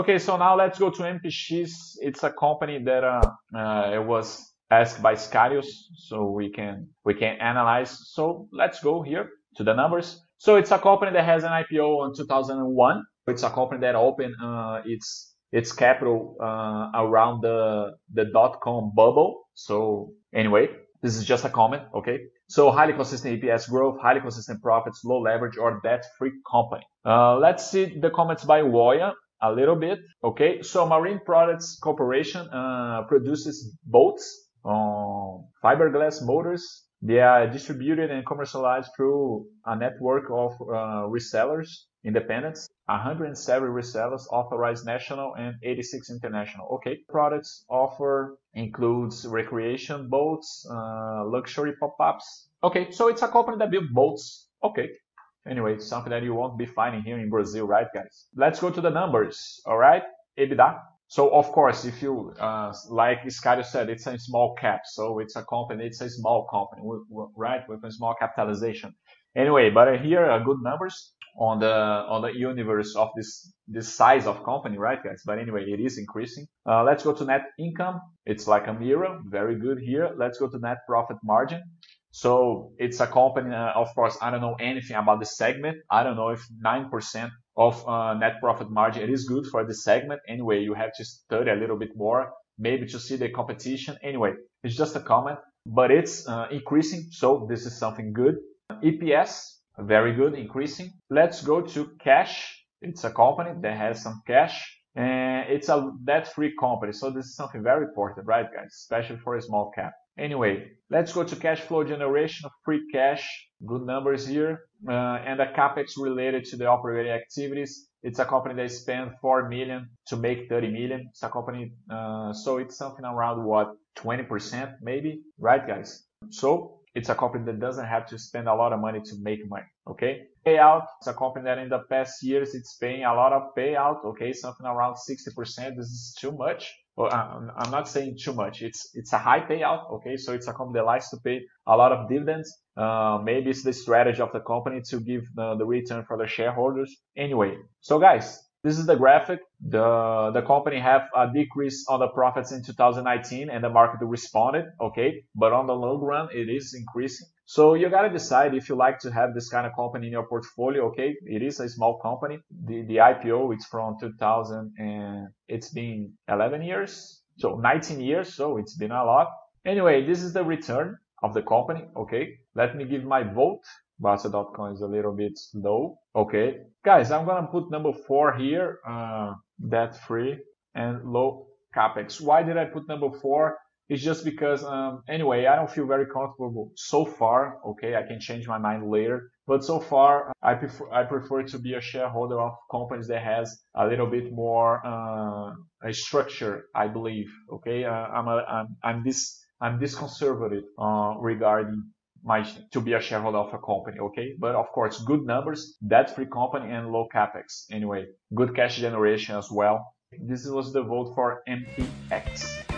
Okay, so now let's go to MPX. It's a company that uh, uh, it was asked by Scarius, so we can we can analyze. So let's go here to the numbers. So it's a company that has an IPO in 2001. It's a company that opened uh, its its capital uh, around the the dot com bubble. So anyway, this is just a comment, okay? So highly consistent EPS growth, highly consistent profits, low leverage or debt-free company. Uh, let's see the comments by Woya a little bit, okay? So Marine Products Corporation uh, produces boats, um, fiberglass motors. They are distributed and commercialized through a network of uh, resellers, independents, 107 resellers, authorized national and 86 international. Okay, products offer includes recreation boats, uh, luxury pop-ups. Okay, so it's a company that builds boats. Okay, anyway, something that you won't be finding here in Brazil, right, guys? Let's go to the numbers. All right, EBITDA. So of course, if you uh, like Iscario said, it's a small cap, so it's a company, it's a small company, right, with a small capitalization. Anyway, but here are good numbers on the on the universe of this this size of company, right, guys? But anyway, it is increasing. Uh, let's go to net income. It's like a mirror, very good here. Let's go to net profit margin. So it's a company, uh, of course, I don't know anything about the segment. I don't know if 9% of uh, net profit margin, it is good for the segment. Anyway, you have to study a little bit more, maybe to see the competition. Anyway, it's just a comment, but it's uh, increasing. So this is something good. EPS, very good, increasing. Let's go to cash. It's a company that has some cash and it's a debt-free company. So this is something very important, right, guys? Especially for a small cap. Anyway, let's go to cash flow generation of free cash. Good numbers here. Uh, and the capex related to the operating activities. It's a company that spent 4 million to make 30 million. It's a company, uh, so it's something around what, 20% maybe, right guys? So it's a company that doesn't have to spend a lot of money to make money. Okay. Payout. It's a company that in the past years it's paying a lot of payout. Okay. Something around 60%. This is too much. Well, I'm not saying too much. It's, it's a high payout. Okay. So it's a company that likes to pay a lot of dividends. Uh, maybe it's the strategy of the company to give the, the return for the shareholders. Anyway. So guys, this is the graphic. The, the company have a decrease on the profits in 2019 and the market responded, okay? But on the long run, it is increasing. So you got to decide if you like to have this kind of company in your portfolio, okay? It is a small company. The, the IPO, it's from 2000 and it's been 11 years. So 19 years. So it's been a lot. Anyway, this is the return of the company, okay? Let me give my vote. Bastter.com is a little bit slow. Okay. Guys, I'm going to put number four here, uh, debt free and low capex. Why did I put number four? It's just because, um, anyway, I don't feel very comfortable so far. Okay. I can change my mind later. But so far, I prefer, I prefer to be a shareholder of companies that has a little bit more, uh, a structure, I believe. Okay. Uh, I'm, a, I'm, I'm this, I'm this conservative, uh, regarding my to be a shareholder of a company, okay? But of course, good numbers, debt-free company and low capex. Anyway, good cash generation as well. This was the vote for MPX.